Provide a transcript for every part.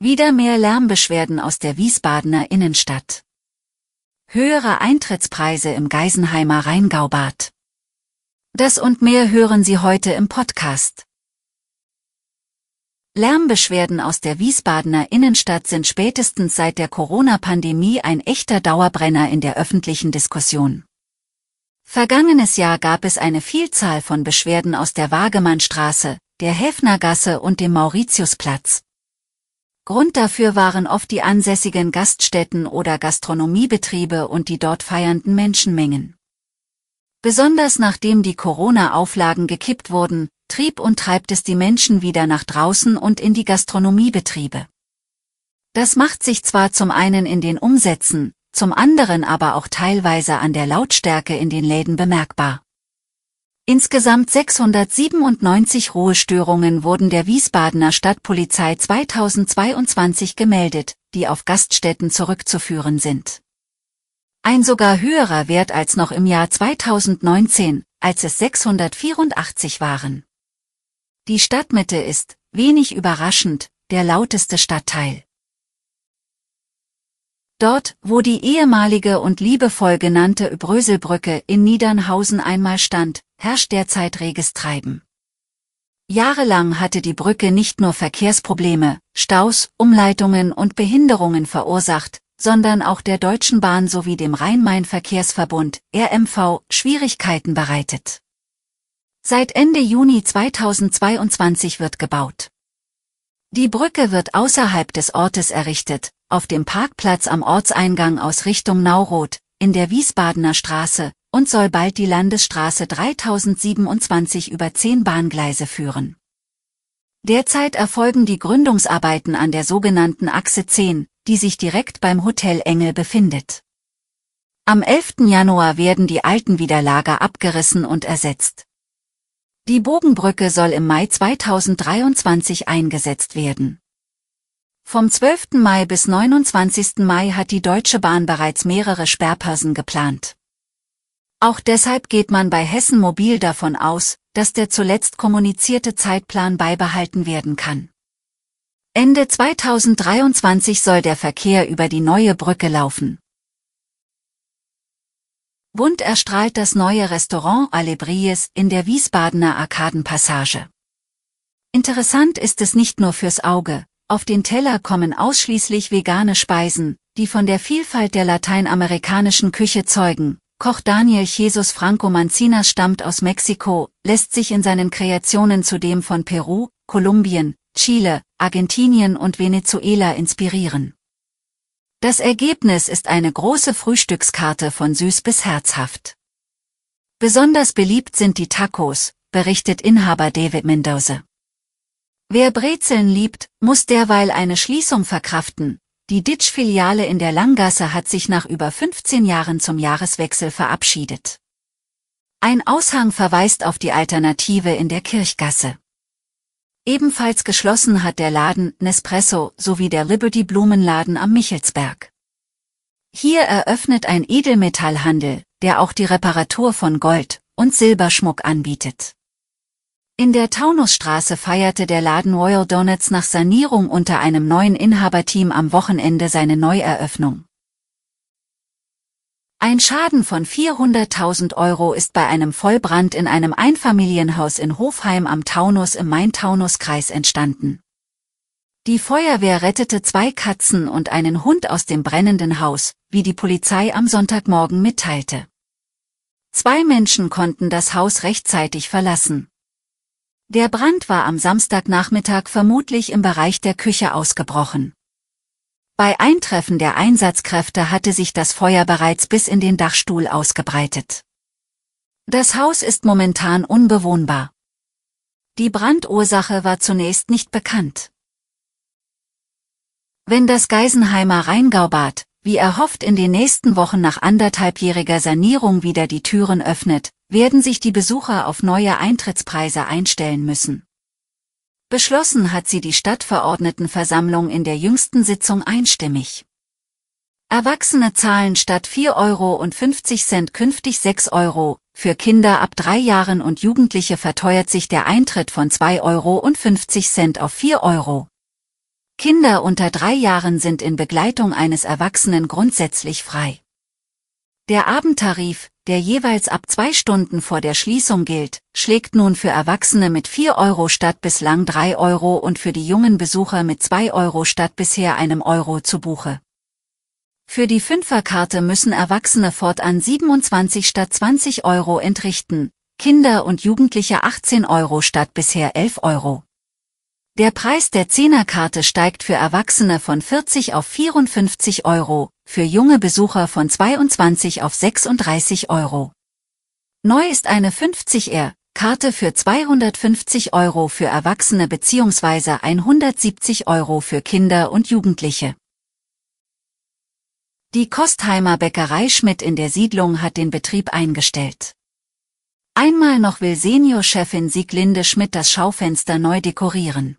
Wieder mehr Lärmbeschwerden aus der Wiesbadener Innenstadt. Höhere Eintrittspreise im Geisenheimer Rheingaubad. Das und mehr hören Sie heute im Podcast. Lärmbeschwerden aus der Wiesbadener Innenstadt sind spätestens seit der Corona-Pandemie ein echter Dauerbrenner in der öffentlichen Diskussion. Vergangenes Jahr gab es eine Vielzahl von Beschwerden aus der Wagemannstraße, der Häfnergasse und dem Mauritiusplatz. Grund dafür waren oft die ansässigen Gaststätten oder Gastronomiebetriebe und die dort feiernden Menschenmengen. Besonders nachdem die Corona-Auflagen gekippt wurden, trieb und treibt es die Menschen wieder nach draußen und in die Gastronomiebetriebe. Das macht sich zwar zum einen in den Umsätzen, zum anderen aber auch teilweise an der Lautstärke in den Läden bemerkbar. Insgesamt 697 Ruhestörungen wurden der Wiesbadener Stadtpolizei 2022 gemeldet, die auf Gaststätten zurückzuführen sind. Ein sogar höherer Wert als noch im Jahr 2019, als es 684 waren. Die Stadtmitte ist, wenig überraschend, der lauteste Stadtteil. Dort, wo die ehemalige und liebevoll genannte Bröselbrücke in Niedernhausen einmal stand, herrscht derzeit reges Treiben. Jahrelang hatte die Brücke nicht nur Verkehrsprobleme, Staus, Umleitungen und Behinderungen verursacht, sondern auch der Deutschen Bahn sowie dem Rhein-Main-Verkehrsverbund, RMV, Schwierigkeiten bereitet. Seit Ende Juni 2022 wird gebaut. Die Brücke wird außerhalb des Ortes errichtet, auf dem Parkplatz am Ortseingang aus Richtung Nauroth, in der Wiesbadener Straße, und soll bald die Landesstraße 3027 über zehn Bahngleise führen. Derzeit erfolgen die Gründungsarbeiten an der sogenannten Achse 10, die sich direkt beim Hotel Engel befindet. Am 11. Januar werden die alten Widerlager abgerissen und ersetzt. Die Bogenbrücke soll im Mai 2023 eingesetzt werden. Vom 12. Mai bis 29. Mai hat die Deutsche Bahn bereits mehrere Sperrpausen geplant. Auch deshalb geht man bei Hessen Mobil davon aus, dass der zuletzt kommunizierte Zeitplan beibehalten werden kann. Ende 2023 soll der Verkehr über die neue Brücke laufen. Bunt erstrahlt das neue Restaurant Alebries in der Wiesbadener Arkadenpassage. Interessant ist es nicht nur fürs Auge, auf den Teller kommen ausschließlich vegane Speisen, die von der Vielfalt der lateinamerikanischen Küche zeugen, Koch Daniel Jesus Franco Mancinas stammt aus Mexiko, lässt sich in seinen Kreationen zudem von Peru, Kolumbien, Chile, Argentinien und Venezuela inspirieren. Das Ergebnis ist eine große Frühstückskarte von süß bis herzhaft. Besonders beliebt sind die Tacos, berichtet Inhaber David Mendoza. Wer Brezeln liebt, muss derweil eine Schließung verkraften, die Ditch-Filiale in der Langgasse hat sich nach über 15 Jahren zum Jahreswechsel verabschiedet. Ein Aushang verweist auf die Alternative in der Kirchgasse. Ebenfalls geschlossen hat der Laden Nespresso sowie der Liberty Blumenladen am Michelsberg. Hier eröffnet ein Edelmetallhandel, der auch die Reparatur von Gold- und Silberschmuck anbietet. In der Taunusstraße feierte der Laden Royal Donuts nach Sanierung unter einem neuen Inhaberteam am Wochenende seine Neueröffnung. Ein Schaden von 400.000 Euro ist bei einem Vollbrand in einem Einfamilienhaus in Hofheim am Taunus im Main-Taunus-Kreis entstanden. Die Feuerwehr rettete zwei Katzen und einen Hund aus dem brennenden Haus, wie die Polizei am Sonntagmorgen mitteilte. Zwei Menschen konnten das Haus rechtzeitig verlassen. Der Brand war am Samstagnachmittag vermutlich im Bereich der Küche ausgebrochen. Bei Eintreffen der Einsatzkräfte hatte sich das Feuer bereits bis in den Dachstuhl ausgebreitet. Das Haus ist momentan unbewohnbar. Die Brandursache war zunächst nicht bekannt. Wenn das Geisenheimer Rheingaubad, wie erhofft in den nächsten Wochen nach anderthalbjähriger Sanierung wieder die Türen öffnet, werden sich die Besucher auf neue Eintrittspreise einstellen müssen. Beschlossen hat sie die Stadtverordnetenversammlung in der jüngsten Sitzung einstimmig. Erwachsene zahlen statt 4,50 Euro künftig 6 Euro, für Kinder ab drei Jahren und Jugendliche verteuert sich der Eintritt von 2,50 Euro auf 4 Euro. Kinder unter drei Jahren sind in Begleitung eines Erwachsenen grundsätzlich frei. Der Abendtarif, der jeweils ab zwei Stunden vor der Schließung gilt, schlägt nun für Erwachsene mit 4 Euro statt bislang 3 Euro und für die jungen Besucher mit 2 Euro statt bisher einem Euro zu Buche. Für die Fünferkarte müssen Erwachsene fortan 27 statt 20 Euro entrichten, Kinder und Jugendliche 18 Euro statt bisher 11 Euro. Der Preis der Zehnerkarte steigt für Erwachsene von 40 auf 54 Euro, für junge Besucher von 22 auf 36 Euro. Neu ist eine 50R, Karte für 250 Euro für Erwachsene bzw. 170 Euro für Kinder und Jugendliche. Die Kostheimer Bäckerei Schmidt in der Siedlung hat den Betrieb eingestellt. Einmal noch will Seniorchefin Sieglinde Schmidt das Schaufenster neu dekorieren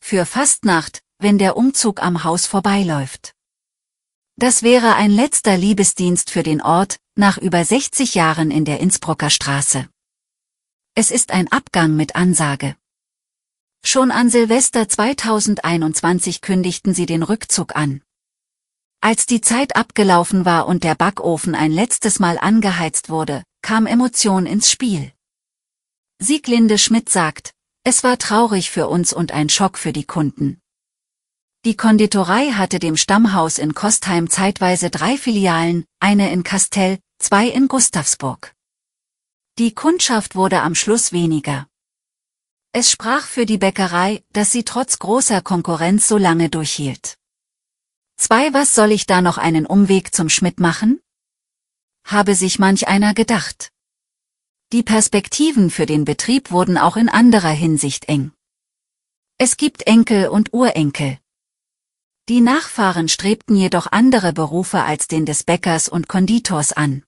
für Fastnacht, wenn der Umzug am Haus vorbeiläuft. Das wäre ein letzter Liebesdienst für den Ort, nach über 60 Jahren in der Innsbrucker Straße. Es ist ein Abgang mit Ansage. Schon an Silvester 2021 kündigten sie den Rückzug an. Als die Zeit abgelaufen war und der Backofen ein letztes Mal angeheizt wurde, kam Emotion ins Spiel. Sieglinde Schmidt sagt, es war traurig für uns und ein Schock für die Kunden. Die Konditorei hatte dem Stammhaus in Kostheim zeitweise drei Filialen, eine in Kastell, zwei in Gustavsburg. Die Kundschaft wurde am Schluss weniger. Es sprach für die Bäckerei, dass sie trotz großer Konkurrenz so lange durchhielt. Zwei Was soll ich da noch einen Umweg zum Schmidt machen? Habe sich manch einer gedacht. Die Perspektiven für den Betrieb wurden auch in anderer Hinsicht eng. Es gibt Enkel und Urenkel. Die Nachfahren strebten jedoch andere Berufe als den des Bäckers und Konditors an.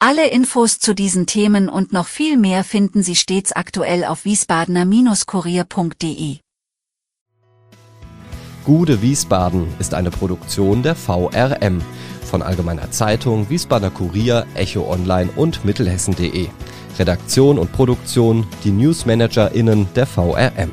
Alle Infos zu diesen Themen und noch viel mehr finden Sie stets aktuell auf wiesbadener-kurier.de. Gude Wiesbaden ist eine Produktion der VRM von Allgemeiner Zeitung, Wiesbadener Kurier, Echo Online und Mittelhessen.de. Redaktion und Produktion die NewsmanagerInnen der VRM.